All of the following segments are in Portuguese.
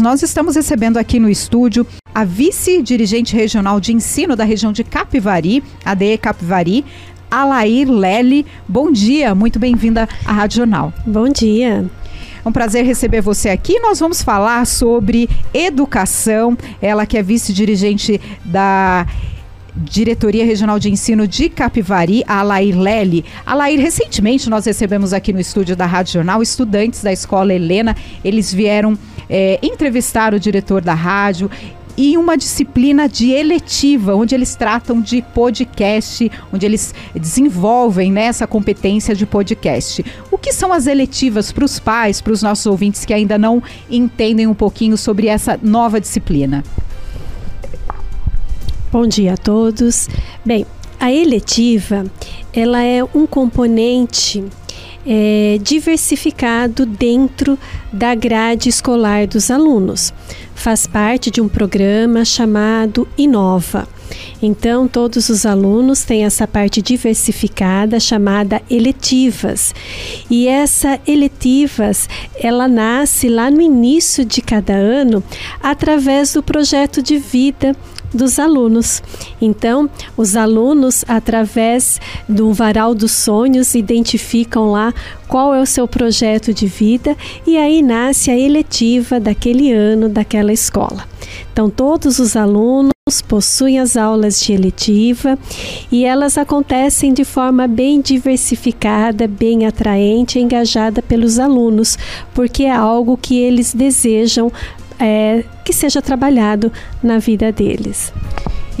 Nós estamos recebendo aqui no estúdio a vice-dirigente regional de ensino da região de Capivari, ADE Capivari, Alair Lely. Bom dia, muito bem-vinda à Rádio Jornal. Bom dia. É um prazer receber você aqui. Nós vamos falar sobre educação. Ela que é vice-dirigente da Diretoria Regional de Ensino de Capivari, a Alair Lely. Alair, recentemente nós recebemos aqui no estúdio da Rádio Jornal estudantes da Escola Helena. Eles vieram é, entrevistar o diretor da rádio e uma disciplina de eletiva, onde eles tratam de podcast, onde eles desenvolvem né, essa competência de podcast. O que são as eletivas para os pais, para os nossos ouvintes que ainda não entendem um pouquinho sobre essa nova disciplina? Bom dia a todos. Bem, a eletiva ela é um componente é, diversificado dentro da grade escolar dos alunos. Faz parte de um programa chamado Inova. Então, todos os alunos têm essa parte diversificada chamada eletivas. E essa eletivas, ela nasce lá no início de cada ano através do projeto de vida dos alunos. Então, os alunos, através do varal dos sonhos, identificam lá qual é o seu projeto de vida e aí nasce a eletiva daquele ano, daquela escola. Então, todos os alunos possuem as aulas de eletiva e elas acontecem de forma bem diversificada, bem atraente engajada pelos alunos, porque é algo que eles desejam é, que seja trabalhado na vida deles.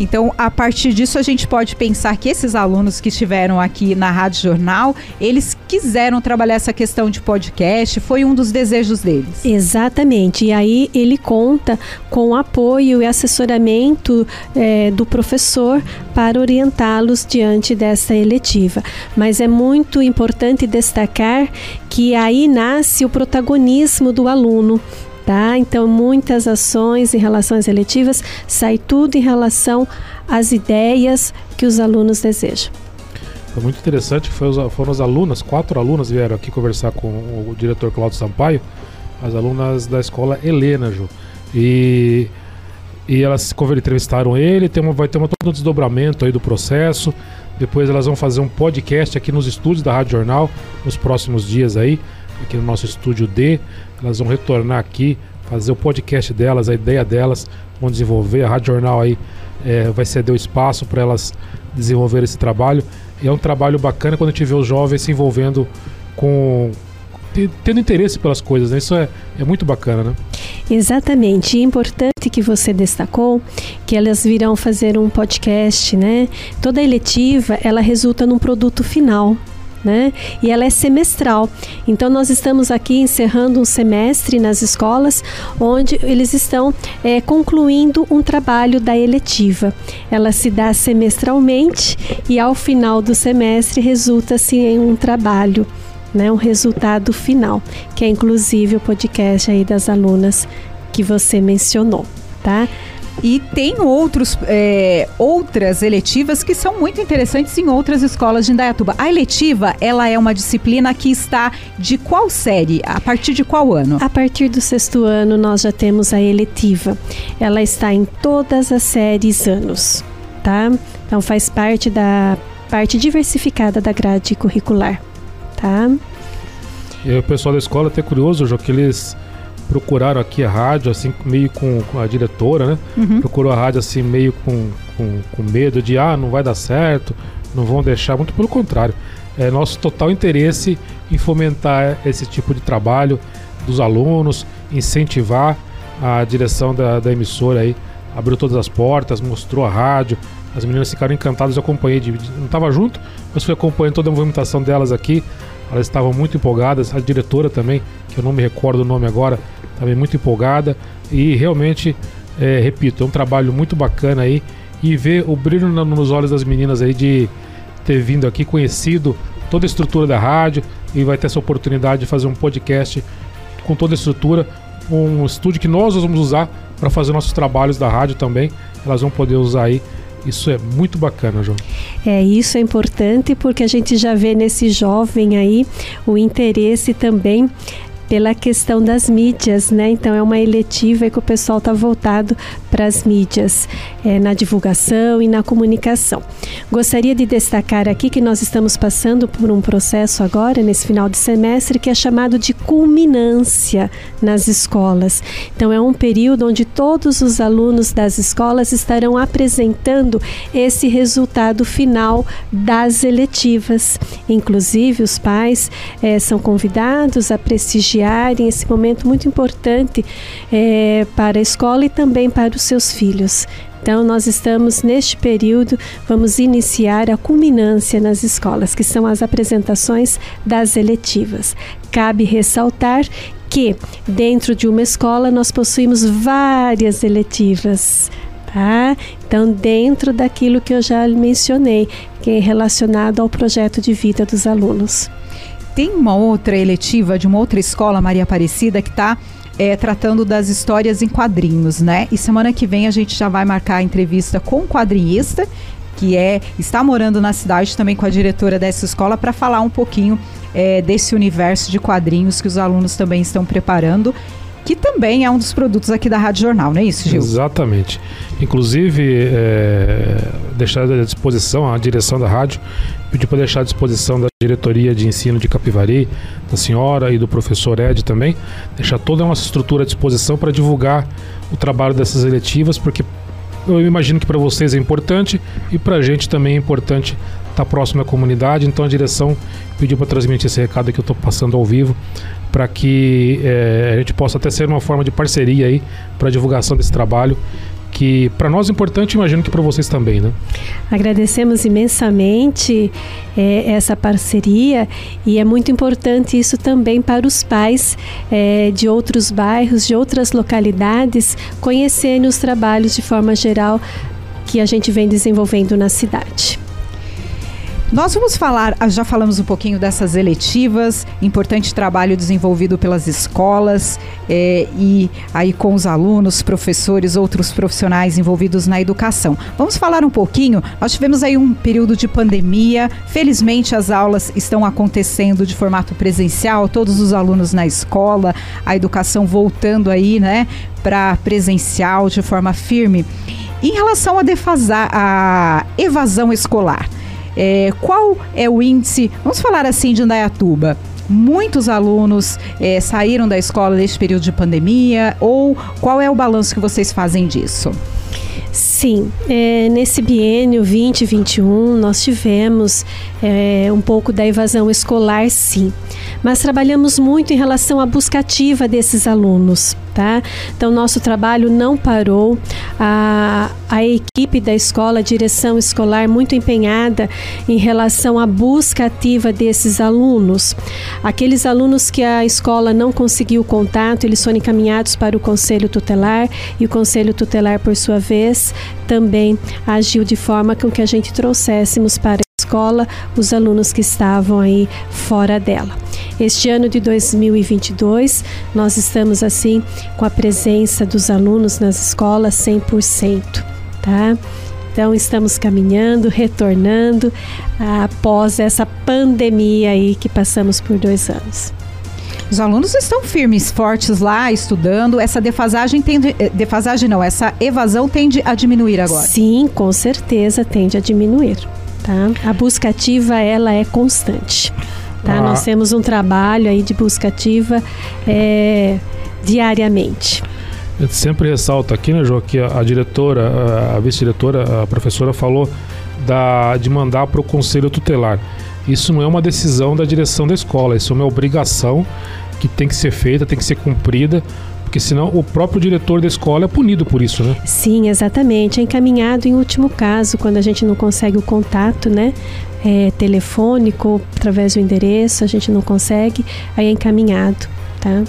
Então, a partir disso, a gente pode pensar que esses alunos que estiveram aqui na Rádio Jornal, eles quiseram trabalhar essa questão de podcast, foi um dos desejos deles. Exatamente. E aí ele conta com o apoio e assessoramento é, do professor para orientá-los diante dessa eletiva. Mas é muito importante destacar que aí nasce o protagonismo do aluno tá? Então, muitas ações em relação às eletivas, sai tudo em relação às ideias que os alunos desejam. Foi muito interessante que foram as alunas, quatro alunas vieram aqui conversar com o diretor Cláudio Sampaio, as alunas da escola Helena, Ju. E, e elas entrevistaram ele, tem uma, vai ter uma, todo um desdobramento aí do processo. Depois elas vão fazer um podcast aqui nos estúdios da Rádio Jornal nos próximos dias aí aqui no nosso estúdio D. Elas vão retornar aqui, fazer o podcast delas, a ideia delas, vão desenvolver. A Rádio Jornal aí é, vai ceder o espaço para elas desenvolver esse trabalho. E é um trabalho bacana quando a gente vê os jovens se envolvendo com. tendo interesse pelas coisas, né? Isso é, é muito bacana, né? Exatamente. E é importante que você destacou que elas virão fazer um podcast, né? Toda eletiva, ela resulta num produto final né? E ela é semestral. Então nós estamos aqui encerrando um semestre nas escolas onde eles estão é, concluindo um trabalho da eletiva. Ela se dá semestralmente e ao final do semestre resulta-se em um trabalho. Né, um resultado final, que é inclusive o podcast aí das alunas que você mencionou, tá? E tem outros, é, outras eletivas que são muito interessantes em outras escolas de Indaiatuba. A eletiva, ela é uma disciplina que está de qual série? A partir de qual ano? A partir do sexto ano, nós já temos a eletiva. Ela está em todas as séries anos, tá? Então faz parte da parte diversificada da grade curricular, tá? E o pessoal da escola é até curioso, Jô, que eles procuraram aqui a rádio, assim, meio com, com a diretora, né? Uhum. Procurou a rádio, assim, meio com, com, com, medo de, ah, não vai dar certo, não vão deixar. Muito pelo contrário. É nosso total interesse em fomentar esse tipo de trabalho dos alunos, incentivar a direção da, da emissora aí. Abriu todas as portas, mostrou a rádio. As meninas ficaram encantadas, eu acompanhei, de, não estava junto, mas fui acompanhando toda a movimentação delas aqui. Elas estavam muito empolgadas, a diretora também, que eu não me recordo o nome agora, também muito empolgada e realmente, é, repito, é um trabalho muito bacana aí e ver o brilho nos olhos das meninas aí de ter vindo aqui, conhecido toda a estrutura da rádio e vai ter essa oportunidade de fazer um podcast com toda a estrutura, um estúdio que nós vamos usar para fazer nossos trabalhos da rádio também. Elas vão poder usar aí. Isso é muito bacana, João. É, isso é importante porque a gente já vê nesse jovem aí o interesse também pela questão das mídias, né? Então é uma eletiva que o pessoal está voltado para as mídias, é, na divulgação e na comunicação. Gostaria de destacar aqui que nós estamos passando por um processo agora, nesse final de semestre, que é chamado de culminância nas escolas. Então é um período onde todos os alunos das escolas estarão apresentando esse resultado final das eletivas. Inclusive, os pais é, são convidados a prestigiarem esse momento muito importante é, para a escola e também para os seus filhos. Então, nós estamos neste período, vamos iniciar a culminância nas escolas, que são as apresentações das eletivas. Cabe ressaltar que, dentro de uma escola, nós possuímos várias eletivas. Tá? Então, dentro daquilo que eu já mencionei, que é relacionado ao projeto de vida dos alunos. Tem uma outra eletiva de uma outra escola, Maria Aparecida, que está é, tratando das histórias em quadrinhos, né? E semana que vem a gente já vai marcar a entrevista com o quadrinhista, que é está morando na cidade também com a diretora dessa escola, para falar um pouquinho é, desse universo de quadrinhos que os alunos também estão preparando que também é um dos produtos aqui da Rádio Jornal, não é isso, Gil? Exatamente. Inclusive, é, deixar à disposição, a direção da rádio pediu para deixar à disposição da diretoria de ensino de Capivari, da senhora e do professor Ed também, deixar toda uma estrutura à disposição para divulgar o trabalho dessas eletivas, porque eu imagino que para vocês é importante e para a gente também é importante estar próximo da comunidade, então a direção pediu para transmitir esse recado que eu estou passando ao vivo para que é, a gente possa até ser uma forma de parceria aí para a divulgação desse trabalho que para nós é importante, imagino que para vocês também, né? Agradecemos imensamente é, essa parceria e é muito importante isso também para os pais é, de outros bairros, de outras localidades, conhecerem os trabalhos de forma geral que a gente vem desenvolvendo na cidade. Nós vamos falar, ah, já falamos um pouquinho dessas eletivas, importante trabalho desenvolvido pelas escolas é, e aí com os alunos, professores, outros profissionais envolvidos na educação. Vamos falar um pouquinho, nós tivemos aí um período de pandemia, felizmente as aulas estão acontecendo de formato presencial, todos os alunos na escola, a educação voltando aí, né, para presencial de forma firme. Em relação a defasar a evasão escolar, é, qual é o índice, vamos falar assim, de Indaiatuba? Muitos alunos é, saíram da escola neste período de pandemia, ou qual é o balanço que vocês fazem disso? Sim, é, nesse biênio 2021 nós tivemos é, um pouco da evasão escolar, sim, mas trabalhamos muito em relação à busca ativa desses alunos, tá? Então nosso trabalho não parou, a, a equipe da escola, a direção escolar muito empenhada em relação à busca ativa desses alunos. Aqueles alunos que a escola não conseguiu contato, eles foram encaminhados para o conselho tutelar e o conselho tutelar, por sua vez, também agiu de forma com que a gente trouxéssemos para escola os alunos que estavam aí fora dela. Este ano de 2022, nós estamos assim com a presença dos alunos nas escolas 100% tá? Então estamos caminhando, retornando após essa pandemia aí que passamos por dois anos. Os alunos estão firmes, fortes lá, estudando. Essa defasagem tende, eh, defasagem não, essa evasão tende a diminuir agora. Sim, com certeza tende a diminuir, tá? A busca ativa ela é constante, tá? Ah. Nós temos um trabalho aí de busca ativa é, diariamente. Eu sempre ressalto aqui, né, João, que a, a diretora, a, vice-diretora, a professora falou da, de mandar para o conselho tutelar. Isso não é uma decisão da direção da escola, isso é uma obrigação que tem que ser feita, tem que ser cumprida, porque senão o próprio diretor da escola é punido por isso, né? Sim, exatamente. É encaminhado em último caso, quando a gente não consegue o contato, né? É, telefônico, através do endereço, a gente não consegue, aí é encaminhado, tá?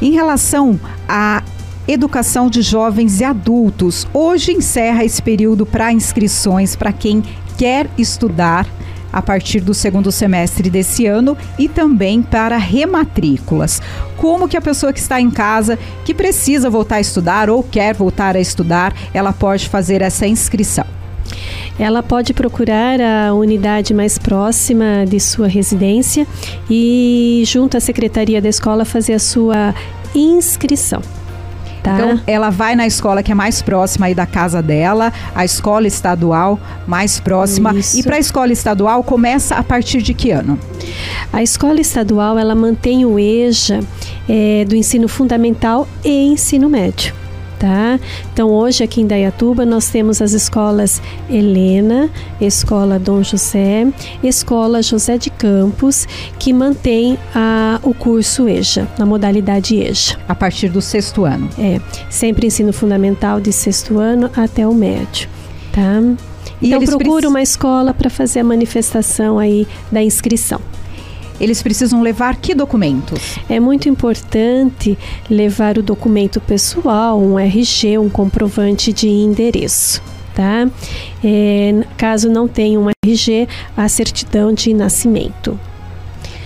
Em relação à educação de jovens e adultos, hoje encerra esse período para inscrições para quem quer estudar a partir do segundo semestre desse ano e também para rematrículas. Como que a pessoa que está em casa, que precisa voltar a estudar ou quer voltar a estudar, ela pode fazer essa inscrição? ela pode procurar a unidade mais próxima de sua residência e, junto à secretaria da escola, fazer a sua inscrição. Tá? Então, ela vai na escola que é mais próxima aí da casa dela, a escola estadual mais próxima. Isso. E para a escola estadual, começa a partir de que ano? A escola estadual, ela mantém o EJA é, do ensino fundamental e ensino médio tá? Então hoje aqui em Dayatuba nós temos as escolas Helena, Escola Dom José, Escola José de Campos, que mantém a, o curso EJA, na modalidade EJA. A partir do sexto ano? É, sempre ensino fundamental de sexto ano até o médio, tá? Então procura uma escola para fazer a manifestação aí da inscrição eles precisam levar que documentos? É muito importante levar o documento pessoal, um RG, um comprovante de endereço. Tá? É, caso não tenha um RG, a certidão de nascimento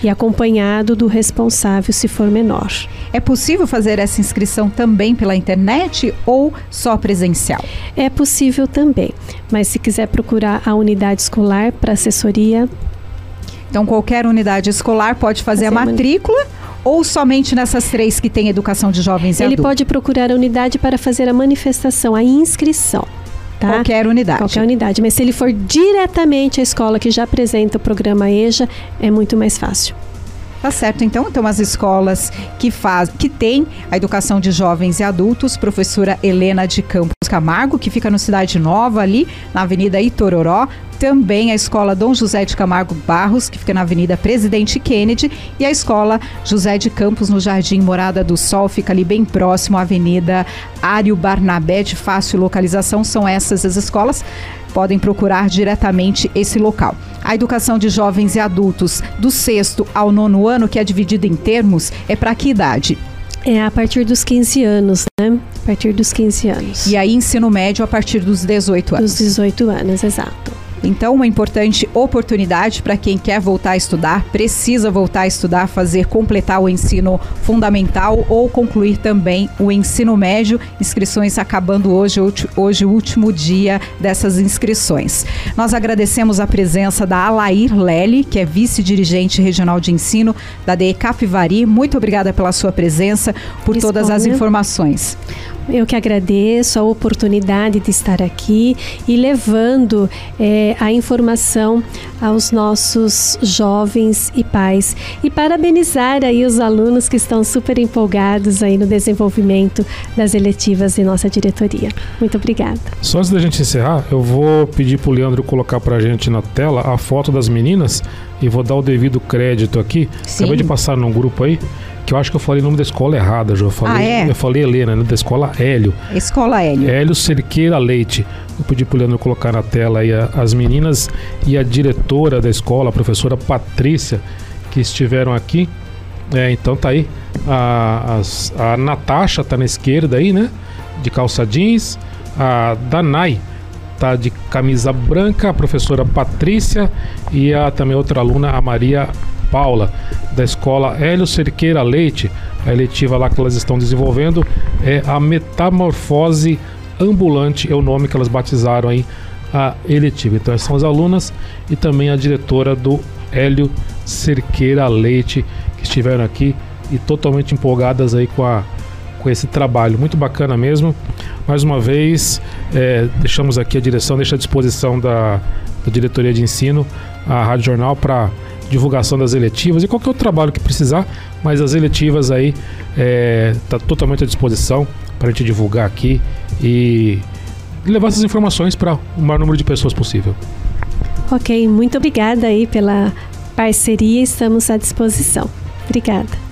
e acompanhado do responsável se for menor. É possível fazer essa inscrição também pela internet ou só presencial? É possível também, mas se quiser procurar a unidade escolar para assessoria, então, qualquer unidade escolar pode fazer, fazer a matrícula. Ou somente nessas três que tem educação de jovens e Ele adultos? pode procurar a unidade para fazer a manifestação, a inscrição. Tá? Qualquer unidade. Qualquer unidade. Mas se ele for diretamente à escola que já apresenta o programa EJA, é muito mais fácil. Tá certo, então. Então, as escolas que faz, que tem a educação de jovens e adultos, professora Helena de Campos Camargo, que fica no Cidade Nova, ali na Avenida Itororó. Também a escola Dom José de Camargo Barros, que fica na Avenida Presidente Kennedy. E a escola José de Campos, no Jardim Morada do Sol, fica ali bem próximo à Avenida Ário Barnabé, de fácil localização. São essas as escolas podem procurar diretamente esse local. A educação de jovens e adultos do sexto ao nono ano, que é dividida em termos, é para que idade? É a partir dos 15 anos, né? A partir dos 15 anos. E aí, ensino médio a partir dos 18 anos. Dos 18 anos, exato. Então, uma importante oportunidade para quem quer voltar a estudar, precisa voltar a estudar, fazer completar o ensino fundamental ou concluir também o ensino médio. Inscrições acabando hoje, hoje o último dia dessas inscrições. Nós agradecemos a presença da Alair Lely, que é vice-dirigente regional de ensino da DE Capivari. Muito obrigada pela sua presença, por todas as informações. Eu que agradeço a oportunidade de estar aqui e levando é, a informação aos nossos jovens e pais e parabenizar aí os alunos que estão super empolgados aí no desenvolvimento das eletivas de nossa diretoria. Muito obrigada. Só antes da gente encerrar, eu vou pedir para o Leandro colocar para a gente na tela a foto das meninas e vou dar o devido crédito aqui. Sim. Acabei de passar num grupo aí que eu acho que eu falei o nome da escola errada, já. Eu falei, ah, é? eu falei Helena, né, da escola Hélio. Escola Hélio. Hélio Cerqueira Leite. Eu pedi pro Leandro colocar na tela aí a, as meninas e a diretora da escola, a professora Patrícia, que estiveram aqui. É, então tá aí. A, as, a Natasha tá na esquerda aí, né? De calça jeans. A Danai tá de camisa branca, a professora Patrícia e a também outra aluna, a Maria Paula, da escola Hélio Cerqueira Leite. A eletiva lá que elas estão desenvolvendo é a Metamorfose Ambulante, é o nome que elas batizaram aí a eletiva. Então, são as alunas e também a diretora do Hélio Cerqueira Leite, que estiveram aqui e totalmente empolgadas aí com, a, com esse trabalho. Muito bacana mesmo. Mais uma vez, é, deixamos aqui a direção, deixa à disposição da, da diretoria de ensino, a Rádio Jornal, para divulgação das eletivas e qualquer outro trabalho que precisar, mas as eletivas aí é, tá totalmente à disposição para a gente divulgar aqui e levar essas informações para o maior número de pessoas possível. Ok, muito obrigada aí pela parceria, estamos à disposição. Obrigada.